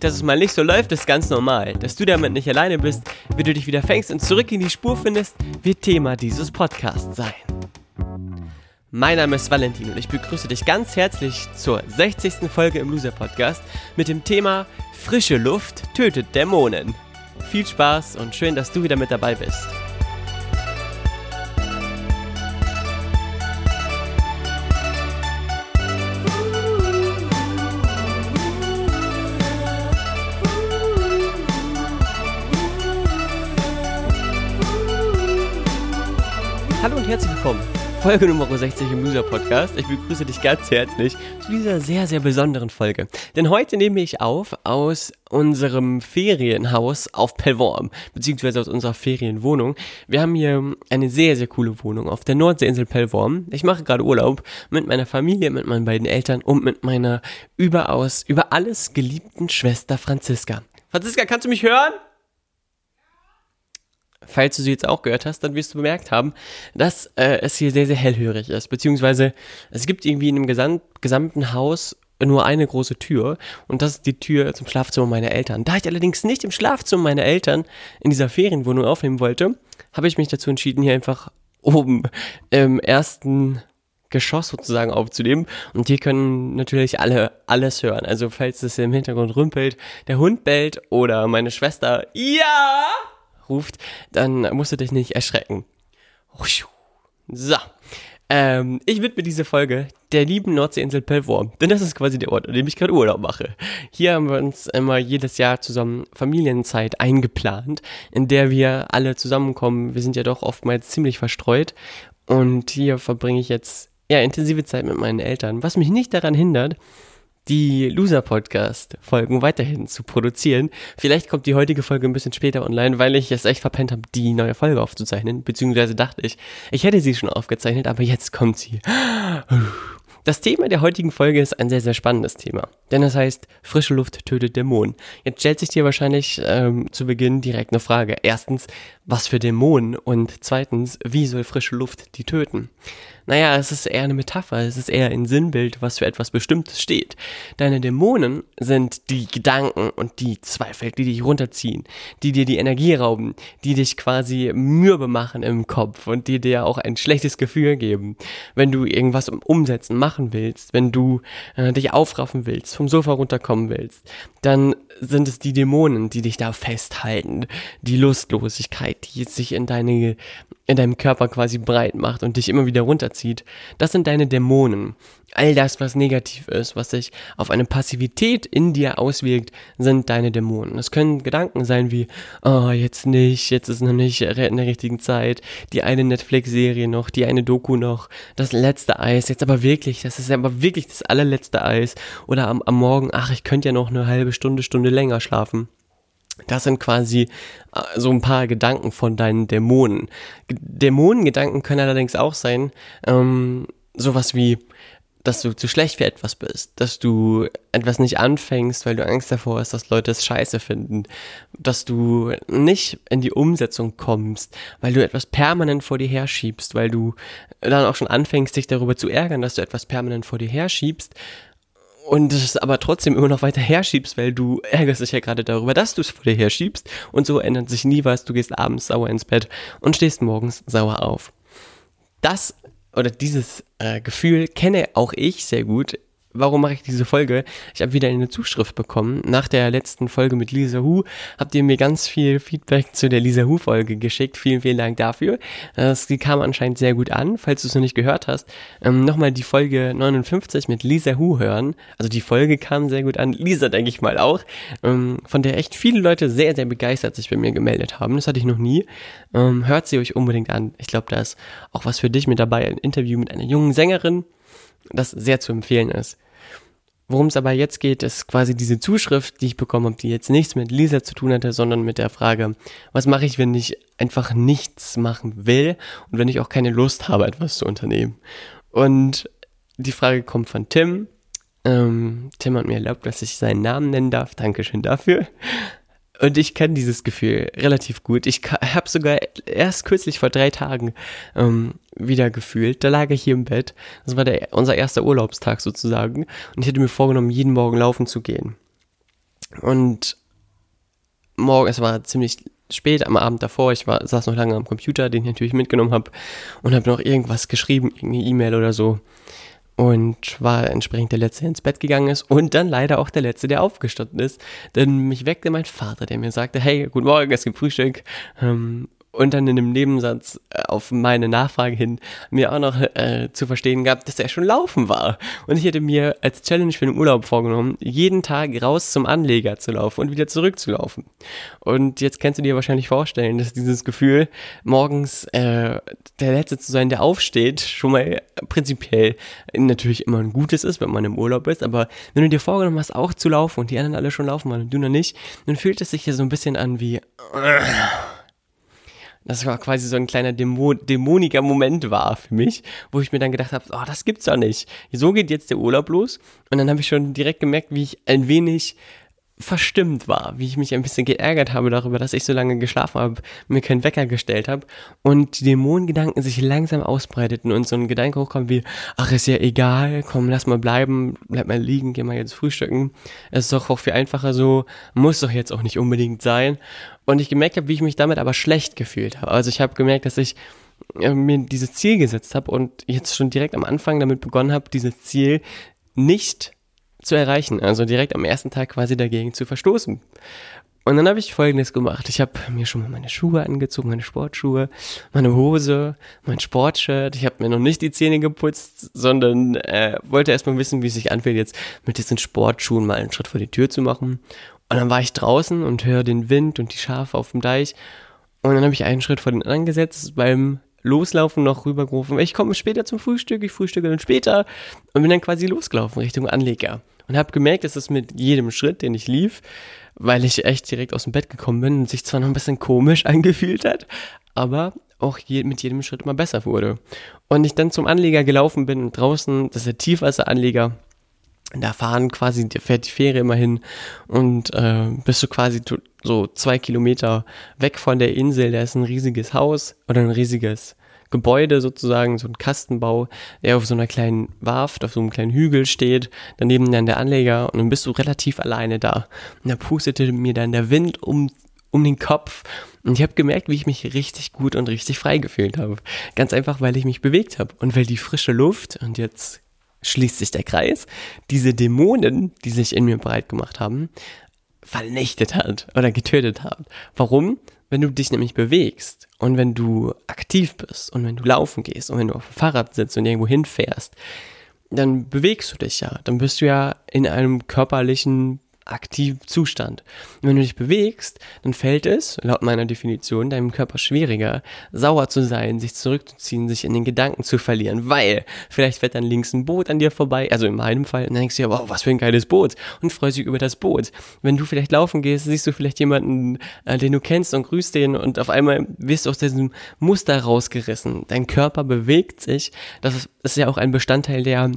Dass es mal nicht so läuft, ist ganz normal. Dass du damit nicht alleine bist, wie du dich wieder fängst und zurück in die Spur findest, wird Thema dieses Podcasts sein. Mein Name ist Valentin und ich begrüße dich ganz herzlich zur 60. Folge im Loser Podcast mit dem Thema Frische Luft tötet Dämonen. Viel Spaß und schön, dass du wieder mit dabei bist. Willkommen. Folge Nummer 60 im Loser Podcast. Ich begrüße dich ganz herzlich zu dieser sehr, sehr besonderen Folge. Denn heute nehme ich auf aus unserem Ferienhaus auf Pellworm, beziehungsweise aus unserer Ferienwohnung. Wir haben hier eine sehr, sehr coole Wohnung auf der Nordseeinsel Pellworm. Ich mache gerade Urlaub mit meiner Familie, mit meinen beiden Eltern und mit meiner überaus, über alles geliebten Schwester Franziska. Franziska, kannst du mich hören? Falls du sie jetzt auch gehört hast, dann wirst du bemerkt haben, dass äh, es hier sehr, sehr hellhörig ist. Beziehungsweise es gibt irgendwie in dem gesam gesamten Haus nur eine große Tür und das ist die Tür zum Schlafzimmer meiner Eltern. Da ich allerdings nicht im Schlafzimmer meiner Eltern in dieser Ferienwohnung aufnehmen wollte, habe ich mich dazu entschieden, hier einfach oben im ersten Geschoss sozusagen aufzunehmen. Und hier können natürlich alle alles hören. Also falls es im Hintergrund rümpelt, der Hund bellt oder meine Schwester, ja, ruft, dann musst du dich nicht erschrecken. So. Ähm, ich widme diese Folge der lieben Nordseeinsel Pellworm, denn das ist quasi der Ort, an dem ich gerade Urlaub mache. Hier haben wir uns immer jedes Jahr zusammen Familienzeit eingeplant, in der wir alle zusammenkommen. Wir sind ja doch oftmals ziemlich verstreut und hier verbringe ich jetzt ja intensive Zeit mit meinen Eltern, was mich nicht daran hindert, die Loser-Podcast-Folgen weiterhin zu produzieren. Vielleicht kommt die heutige Folge ein bisschen später online, weil ich es echt verpennt habe, die neue Folge aufzuzeichnen. Beziehungsweise dachte ich, ich hätte sie schon aufgezeichnet, aber jetzt kommt sie. Das Thema der heutigen Folge ist ein sehr, sehr spannendes Thema. Denn es heißt, frische Luft tötet Dämonen. Jetzt stellt sich dir wahrscheinlich ähm, zu Beginn direkt eine Frage. Erstens, was für Dämonen? Und zweitens, wie soll frische Luft die töten? Naja, es ist eher eine Metapher, es ist eher ein Sinnbild, was für etwas Bestimmtes steht. Deine Dämonen sind die Gedanken und die Zweifel, die dich runterziehen, die dir die Energie rauben, die dich quasi mürbe machen im Kopf und die dir auch ein schlechtes Gefühl geben, wenn du irgendwas umsetzen, machen willst, wenn du äh, dich aufraffen willst, vom Sofa runterkommen willst, dann sind es die Dämonen, die dich da festhalten, die Lustlosigkeit, die sich in deine in deinem Körper quasi breit macht und dich immer wieder runterzieht. Das sind deine Dämonen. All das, was negativ ist, was sich auf eine Passivität in dir auswirkt, sind deine Dämonen. Es können Gedanken sein wie, oh, jetzt nicht, jetzt ist noch nicht in der richtigen Zeit, die eine Netflix-Serie noch, die eine Doku noch, das letzte Eis, jetzt aber wirklich, das ist aber wirklich das allerletzte Eis. Oder am, am Morgen, ach, ich könnte ja noch eine halbe Stunde, Stunde länger schlafen. Das sind quasi äh, so ein paar Gedanken von deinen Dämonen. Dämonengedanken können allerdings auch sein, ähm, sowas wie, dass du zu schlecht für etwas bist, dass du etwas nicht anfängst, weil du Angst davor hast, dass Leute es scheiße finden, dass du nicht in die Umsetzung kommst, weil du etwas permanent vor dir herschiebst, weil du dann auch schon anfängst, dich darüber zu ärgern, dass du etwas permanent vor dir herschiebst, und es aber trotzdem immer noch weiter herschiebst, weil du ärgerst dich ja gerade darüber, dass du es vor dir herschiebst und so ändert sich nie was, du gehst abends sauer ins Bett und stehst morgens sauer auf. Das oder dieses äh, Gefühl kenne auch ich sehr gut warum mache ich diese Folge? Ich habe wieder eine Zuschrift bekommen. Nach der letzten Folge mit Lisa Hu habt ihr mir ganz viel Feedback zu der Lisa Hu Folge geschickt. Vielen, vielen Dank dafür. Das kam anscheinend sehr gut an. Falls du es noch nicht gehört hast, ähm, nochmal die Folge 59 mit Lisa Hu hören. Also die Folge kam sehr gut an. Lisa, denke ich mal auch. Ähm, von der echt viele Leute sehr, sehr begeistert sich bei mir gemeldet haben. Das hatte ich noch nie. Ähm, hört sie euch unbedingt an. Ich glaube, da ist auch was für dich mit dabei. Ein Interview mit einer jungen Sängerin das sehr zu empfehlen ist. Worum es aber jetzt geht, ist quasi diese Zuschrift, die ich bekommen habe, die jetzt nichts mit Lisa zu tun hatte, sondern mit der Frage, was mache ich, wenn ich einfach nichts machen will und wenn ich auch keine Lust habe, etwas zu unternehmen. Und die Frage kommt von Tim. Ähm, Tim hat mir erlaubt, dass ich seinen Namen nennen darf. Dankeschön dafür. Und ich kenne dieses Gefühl relativ gut. Ich habe sogar erst kürzlich vor drei Tagen ähm, wieder gefühlt. Da lag ich hier im Bett. Das war der, unser erster Urlaubstag sozusagen. Und ich hätte mir vorgenommen, jeden Morgen laufen zu gehen. Und morgen, es war ziemlich spät am Abend davor, ich war, saß noch lange am Computer, den ich natürlich mitgenommen habe und habe noch irgendwas geschrieben, irgendeine E-Mail oder so und war entsprechend der Letzte, der ins Bett gegangen ist und dann leider auch der Letzte, der aufgestanden ist. Denn mich weckte mein Vater, der mir sagte, hey, guten Morgen, es gibt Frühstück. Ähm, und dann in einem Nebensatz äh, auf meine Nachfrage hin mir auch noch äh, zu verstehen gab, dass er schon laufen war. Und ich hätte mir als Challenge für den Urlaub vorgenommen, jeden Tag raus zum Anleger zu laufen und wieder zurückzulaufen. Und jetzt kannst du dir wahrscheinlich vorstellen, dass dieses Gefühl, morgens äh, der Letzte zu sein, der aufsteht, schon mal prinzipiell natürlich immer ein gutes ist, wenn man im Urlaub ist. Aber wenn du dir vorgenommen hast, auch zu laufen und die anderen alle schon laufen waren und du noch nicht, dann fühlt es sich ja so ein bisschen an wie... Das war quasi so ein kleiner Dämo dämoniger Moment war für mich, wo ich mir dann gedacht habe, oh, das gibt's doch nicht. So geht jetzt der Urlaub los. Und dann habe ich schon direkt gemerkt, wie ich ein wenig verstimmt war, wie ich mich ein bisschen geärgert habe darüber, dass ich so lange geschlafen habe, mir keinen Wecker gestellt habe und die Dämonengedanken sich langsam ausbreiteten und so ein Gedanke hochkam wie, ach, ist ja egal, komm, lass mal bleiben, bleib mal liegen, geh mal jetzt frühstücken. Es ist doch auch viel einfacher so, muss doch jetzt auch nicht unbedingt sein. Und ich gemerkt habe, wie ich mich damit aber schlecht gefühlt habe. Also ich habe gemerkt, dass ich äh, mir dieses Ziel gesetzt habe und jetzt schon direkt am Anfang damit begonnen habe, dieses Ziel nicht zu erreichen. Also direkt am ersten Tag quasi dagegen zu verstoßen. Und dann habe ich folgendes gemacht. Ich habe mir schon mal meine Schuhe angezogen, meine Sportschuhe, meine Hose, mein Sportshirt. Ich habe mir noch nicht die Zähne geputzt, sondern äh, wollte erstmal wissen, wie es sich anfühlt, jetzt mit diesen Sportschuhen mal einen Schritt vor die Tür zu machen. Und dann war ich draußen und höre den Wind und die Schafe auf dem Deich. Und dann habe ich einen Schritt vor den anderen gesetzt beim Loslaufen noch rübergerufen. Ich komme später zum Frühstück, ich frühstücke dann später und bin dann quasi losgelaufen Richtung Anleger. Und habe gemerkt, dass es mit jedem Schritt, den ich lief, weil ich echt direkt aus dem Bett gekommen bin und sich zwar noch ein bisschen komisch angefühlt hat, aber auch je, mit jedem Schritt immer besser wurde. Und ich dann zum Anleger gelaufen bin und draußen, das ist der Tiefwasseranleger, da fahren quasi, fährt die Fähre immer hin und äh, bist du quasi so zwei Kilometer weg von der Insel, da ist ein riesiges Haus oder ein riesiges Gebäude sozusagen, so ein Kastenbau, der auf so einer kleinen Warft, auf so einem kleinen Hügel steht, daneben dann der Anleger und dann bist du relativ alleine da. Und da pustete mir dann der Wind um, um den Kopf und ich habe gemerkt, wie ich mich richtig gut und richtig frei gefühlt habe. Ganz einfach, weil ich mich bewegt habe und weil die frische Luft und jetzt schließt sich der Kreis, diese Dämonen, die sich in mir breit gemacht haben, vernichtet hat oder getötet hat. Warum? Wenn du dich nämlich bewegst und wenn du aktiv bist und wenn du laufen gehst und wenn du auf dem Fahrrad sitzt und irgendwo hinfährst, dann bewegst du dich ja. Dann bist du ja in einem körperlichen aktiven Zustand. Und wenn du dich bewegst, dann fällt es, laut meiner Definition, deinem Körper schwieriger, sauer zu sein, sich zurückzuziehen, sich in den Gedanken zu verlieren, weil vielleicht fährt dann links ein Boot an dir vorbei, also in meinem Fall, und dann denkst du ja, wow, was für ein geiles Boot und freust dich über das Boot. Wenn du vielleicht laufen gehst, siehst du vielleicht jemanden, äh, den du kennst und grüßt den und auf einmal wirst du aus diesem Muster rausgerissen. Dein Körper bewegt sich. Das ist ja auch ein Bestandteil der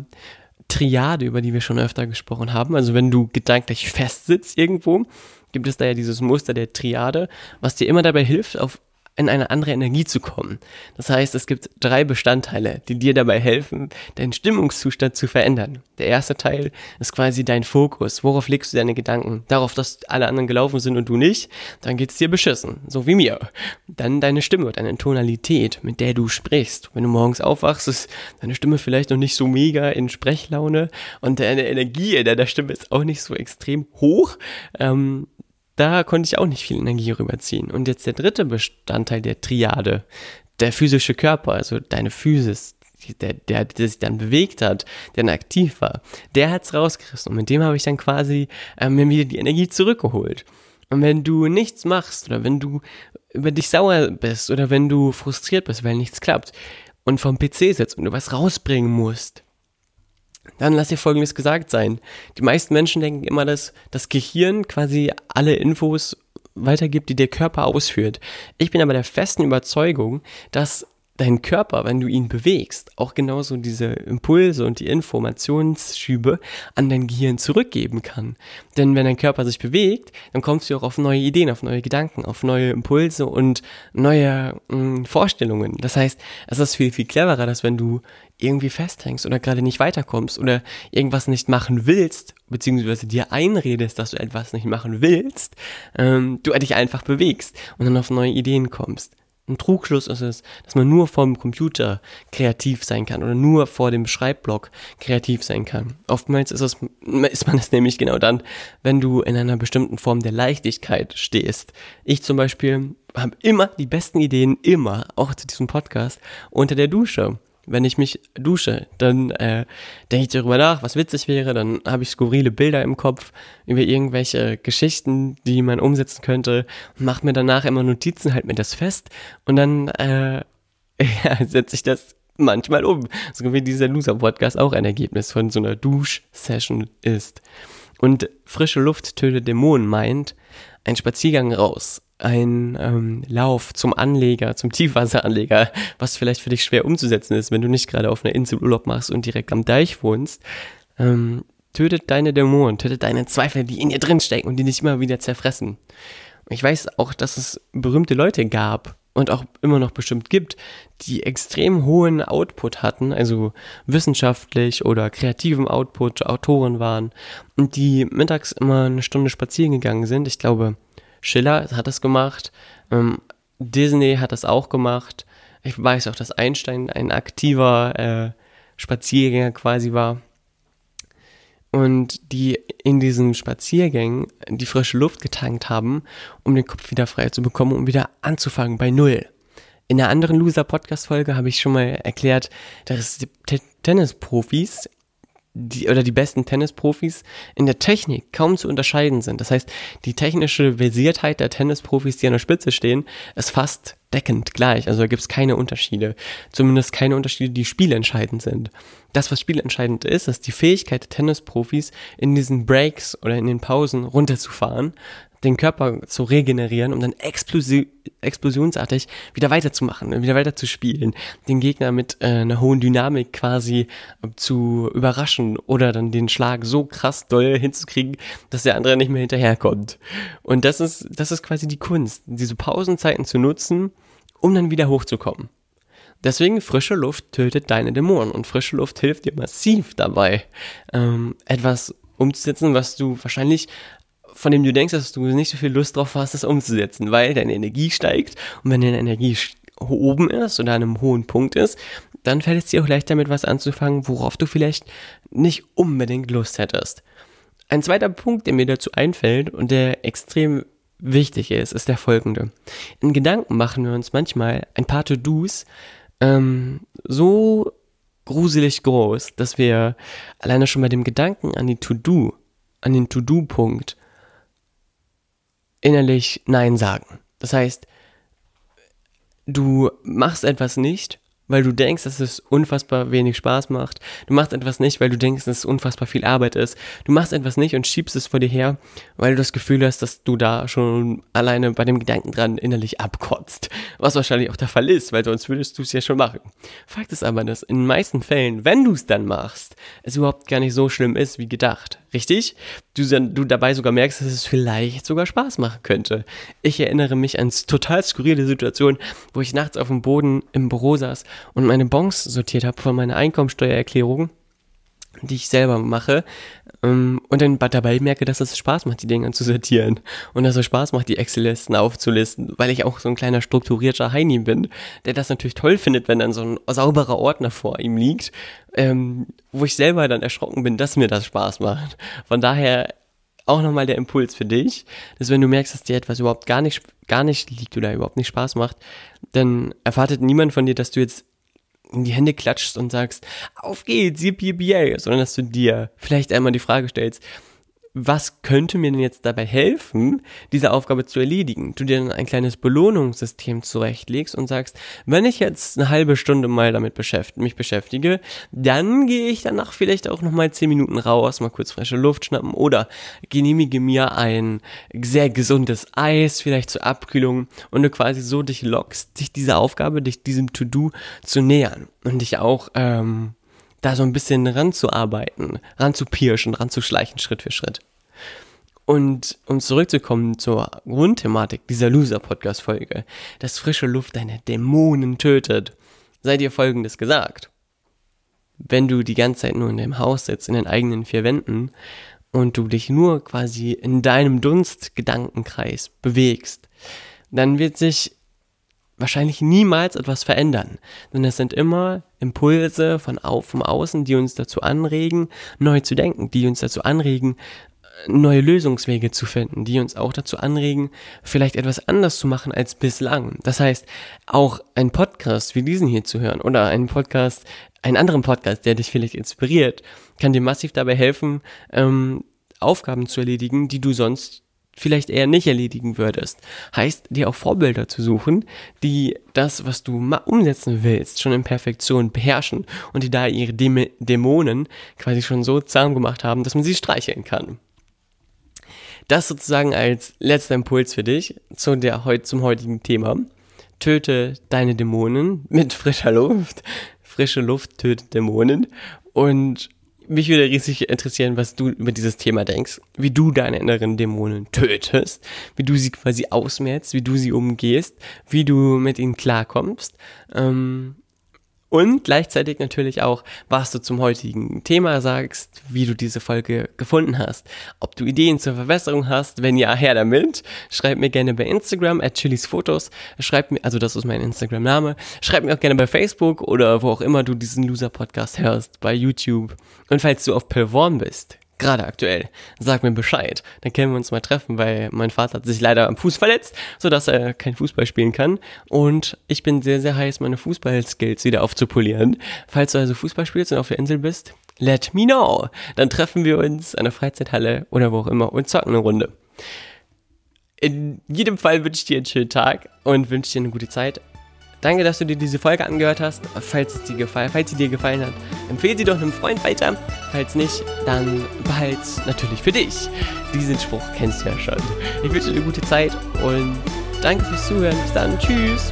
Triade, über die wir schon öfter gesprochen haben. Also wenn du gedanklich festsitzt irgendwo, gibt es da ja dieses Muster der Triade, was dir immer dabei hilft, auf in eine andere Energie zu kommen. Das heißt, es gibt drei Bestandteile, die dir dabei helfen, deinen Stimmungszustand zu verändern. Der erste Teil ist quasi dein Fokus. Worauf legst du deine Gedanken? Darauf, dass alle anderen gelaufen sind und du nicht? Dann geht's dir beschissen. So wie mir. Dann deine Stimme, deine Tonalität, mit der du sprichst. Wenn du morgens aufwachst, ist deine Stimme vielleicht noch nicht so mega in Sprechlaune und deine Energie in deiner Stimme ist auch nicht so extrem hoch. Ähm, da konnte ich auch nicht viel Energie rüberziehen. Und jetzt der dritte Bestandteil der Triade, der physische Körper, also deine Physis, der, der, der sich dann bewegt hat, der dann aktiv war, der hat's rausgerissen. Und mit dem habe ich dann quasi äh, mir wieder die Energie zurückgeholt. Und wenn du nichts machst oder wenn du über dich sauer bist oder wenn du frustriert bist, weil nichts klappt und vom PC sitzt und du was rausbringen musst, dann lass dir Folgendes gesagt sein. Die meisten Menschen denken immer, dass das Gehirn quasi alle Infos weitergibt, die der Körper ausführt. Ich bin aber der festen Überzeugung, dass dein Körper, wenn du ihn bewegst, auch genauso diese Impulse und die Informationsschübe an dein Gehirn zurückgeben kann. Denn wenn dein Körper sich bewegt, dann kommst du auch auf neue Ideen, auf neue Gedanken, auf neue Impulse und neue mh, hm, Vorstellungen. Das heißt, es ist viel, viel cleverer, dass wenn du irgendwie festhängst oder gerade nicht weiterkommst oder irgendwas nicht machen willst, beziehungsweise dir einredest, dass du etwas nicht machen willst, ähm, du dich einfach bewegst und dann auf neue Ideen kommst ein Trugschluss ist es, dass man nur vor dem Computer kreativ sein kann oder nur vor dem Schreibblock kreativ sein kann. Oftmals ist, es, ist man es nämlich genau dann, wenn du in einer bestimmten Form der Leichtigkeit stehst. Ich zum Beispiel habe immer die besten Ideen, immer, auch zu diesem Podcast, unter der Dusche wenn ich mich dusche, dann äh, denke ich darüber nach, was witzig wäre, dann habe ich skurrile Bilder im Kopf über irgendwelche Geschichten, die man umsetzen könnte mache mir danach immer Notizen, halt mir das fest und dann äh, ja, setze ich das manchmal um. So wie dieser Loser-Podcast auch ein Ergebnis von so einer Dusch-Session ist. Und frische Luft tötet Dämonen meint, ein Spaziergang raus, ein ähm, Lauf zum Anleger, zum Tiefwasseranleger, was vielleicht für dich schwer umzusetzen ist, wenn du nicht gerade auf einer Insel Urlaub machst und direkt am Deich wohnst, ähm, tötet deine Dämonen, tötet deine Zweifel, die in dir drin stecken und die dich immer wieder zerfressen. Ich weiß auch, dass es berühmte Leute gab und auch immer noch bestimmt gibt, die extrem hohen Output hatten, also wissenschaftlich oder kreativen Output, Autoren waren und die mittags immer eine Stunde spazieren gegangen sind. Ich glaube, Schiller hat das gemacht, ähm, Disney hat das auch gemacht. Ich weiß auch, dass Einstein ein aktiver äh, Spaziergänger quasi war. Und die in diesen Spaziergängen die frische Luft getankt haben, um den Kopf wieder frei zu bekommen, um wieder anzufangen bei Null. In einer anderen Loser-Podcast-Folge habe ich schon mal erklärt, dass Tennisprofis die, oder die besten Tennisprofis in der Technik kaum zu unterscheiden sind. Das heißt, die technische Versiertheit der Tennisprofis, die an der Spitze stehen, ist fast deckend gleich. Also da gibt es keine Unterschiede. Zumindest keine Unterschiede, die spielentscheidend sind. Das, was spielentscheidend ist, ist die Fähigkeit der Tennisprofis, in diesen Breaks oder in den Pausen runterzufahren, den Körper zu regenerieren, um dann explosi explosionsartig wieder weiterzumachen, wieder weiterzuspielen, den Gegner mit äh, einer hohen Dynamik quasi äh, zu überraschen oder dann den Schlag so krass doll hinzukriegen, dass der andere nicht mehr hinterherkommt. Und das ist, das ist quasi die Kunst, diese Pausenzeiten zu nutzen, um dann wieder hochzukommen. Deswegen frische Luft tötet deine Dämonen und frische Luft hilft dir massiv dabei, ähm, etwas umzusetzen, was du wahrscheinlich von dem du denkst, dass du nicht so viel Lust drauf hast, das umzusetzen, weil deine Energie steigt und wenn deine Energie oben ist oder an einem hohen Punkt ist, dann fällt es dir auch leicht damit was anzufangen, worauf du vielleicht nicht unbedingt Lust hättest. Ein zweiter Punkt, der mir dazu einfällt und der extrem wichtig ist, ist der folgende. In Gedanken machen wir uns manchmal ein paar To-Dos ähm, so gruselig groß, dass wir alleine schon bei dem Gedanken an die To-Do, an den To-Do-Punkt innerlich Nein sagen. Das heißt, du machst etwas nicht, weil du denkst, dass es unfassbar wenig Spaß macht. Du machst etwas nicht, weil du denkst, dass es unfassbar viel Arbeit ist. Du machst etwas nicht und schiebst es vor dir her, weil du das Gefühl hast, dass du da schon alleine bei dem Gedanken dran innerlich abkotzt. Was wahrscheinlich auch der Fall ist, weil sonst würdest du es ja schon machen. Fakt ist aber, dass in den meisten Fällen, wenn du es dann machst, es überhaupt gar nicht so schlimm ist wie gedacht. Richtig? Du, du dabei sogar merkst, dass es vielleicht sogar Spaß machen könnte. Ich erinnere mich an total skurrile Situationen, wo ich nachts auf dem Boden im Büro saß und meine Bons sortiert habe von meiner Einkommensteuererklärung, die ich selber mache, ähm, und dann dabei merke, dass es Spaß macht, die Dinge zu sortieren und dass es Spaß macht, die Excel-Listen aufzulisten, weil ich auch so ein kleiner strukturierter Heini bin, der das natürlich toll findet, wenn dann so ein sauberer Ordner vor ihm liegt, ähm, wo ich selber dann erschrocken bin, dass mir das Spaß macht. Von daher auch nochmal der Impuls für dich, dass wenn du merkst, dass dir etwas überhaupt gar nicht, gar nicht liegt oder überhaupt nicht Spaß macht, dann erwartet niemand von dir, dass du jetzt in die Hände klatschst und sagst, auf geht's, yippie, sondern dass du dir vielleicht einmal die Frage stellst, was könnte mir denn jetzt dabei helfen, diese Aufgabe zu erledigen? Du dir dann ein kleines Belohnungssystem zurechtlegst und sagst, wenn ich jetzt eine halbe Stunde mal damit beschäftigt, mich beschäftige, dann gehe ich danach vielleicht auch nochmal zehn Minuten raus, mal kurz frische Luft schnappen oder genehmige mir ein sehr gesundes Eis, vielleicht zur Abkühlung und du quasi so dich lockst, dich dieser Aufgabe, dich diesem To-Do zu nähern und dich auch ähm, da so ein bisschen ranzuarbeiten, ranzupirschen, ranzuschleichen, Schritt für Schritt. Und um zurückzukommen zur Grundthematik dieser Loser-Podcast-Folge, dass frische Luft deine Dämonen tötet, sei dir folgendes gesagt. Wenn du die ganze Zeit nur in deinem Haus sitzt, in den eigenen vier Wänden, und du dich nur quasi in deinem Dunstgedankenkreis bewegst, dann wird sich wahrscheinlich niemals etwas verändern. Denn es sind immer Impulse von vom Außen, die uns dazu anregen, neu zu denken, die uns dazu anregen, neue Lösungswege zu finden, die uns auch dazu anregen, vielleicht etwas anders zu machen als bislang. Das heißt, auch ein Podcast wie diesen hier zu hören oder einen Podcast, einen anderen Podcast, der dich vielleicht inspiriert, kann dir massiv dabei helfen, ähm, Aufgaben zu erledigen, die du sonst vielleicht eher nicht erledigen würdest. Heißt, dir auch Vorbilder zu suchen, die das, was du umsetzen willst, schon in Perfektion beherrschen und die da ihre Däm Dämonen quasi schon so zahm gemacht haben, dass man sie streicheln kann. Das sozusagen als letzter Impuls für dich zu der, zum heutigen Thema. Töte deine Dämonen mit frischer Luft. Frische Luft tötet Dämonen. Und mich würde riesig interessieren, was du über dieses Thema denkst, wie du deine inneren Dämonen tötest, wie du sie quasi ausmerzt, wie du sie umgehst, wie du mit ihnen klarkommst. Ähm, und gleichzeitig natürlich auch, was du zum heutigen Thema sagst, wie du diese Folge gefunden hast. Ob du Ideen zur Verbesserung hast, wenn ja, her damit. Schreib mir gerne bei Instagram at chilisfotos. Schreib mir, also das ist mein Instagram-Name. Schreib mir auch gerne bei Facebook oder wo auch immer du diesen Loser-Podcast hörst, bei YouTube. Und falls du auf Perform bist, gerade aktuell, sag mir Bescheid. Dann können wir uns mal treffen, weil mein Vater hat sich leider am Fuß verletzt, sodass er kein Fußball spielen kann. Und ich bin sehr, sehr heiß, meine Fußballskills wieder aufzupolieren. Falls du also Fußball spielst und auf der Insel bist, let me know. Dann treffen wir uns an der Freizeithalle oder wo auch immer und zocken eine Runde. In jedem Fall wünsche ich dir einen schönen Tag und wünsche dir eine gute Zeit. Danke, dass du dir diese Folge angehört hast. Falls, es dir gefallen, falls sie dir gefallen hat, empfehle sie doch einem Freund weiter. Falls nicht, dann behalte natürlich für dich. Diesen Spruch kennst du ja schon. Ich wünsche dir eine gute Zeit und danke fürs Zuhören. Bis dann. Tschüss.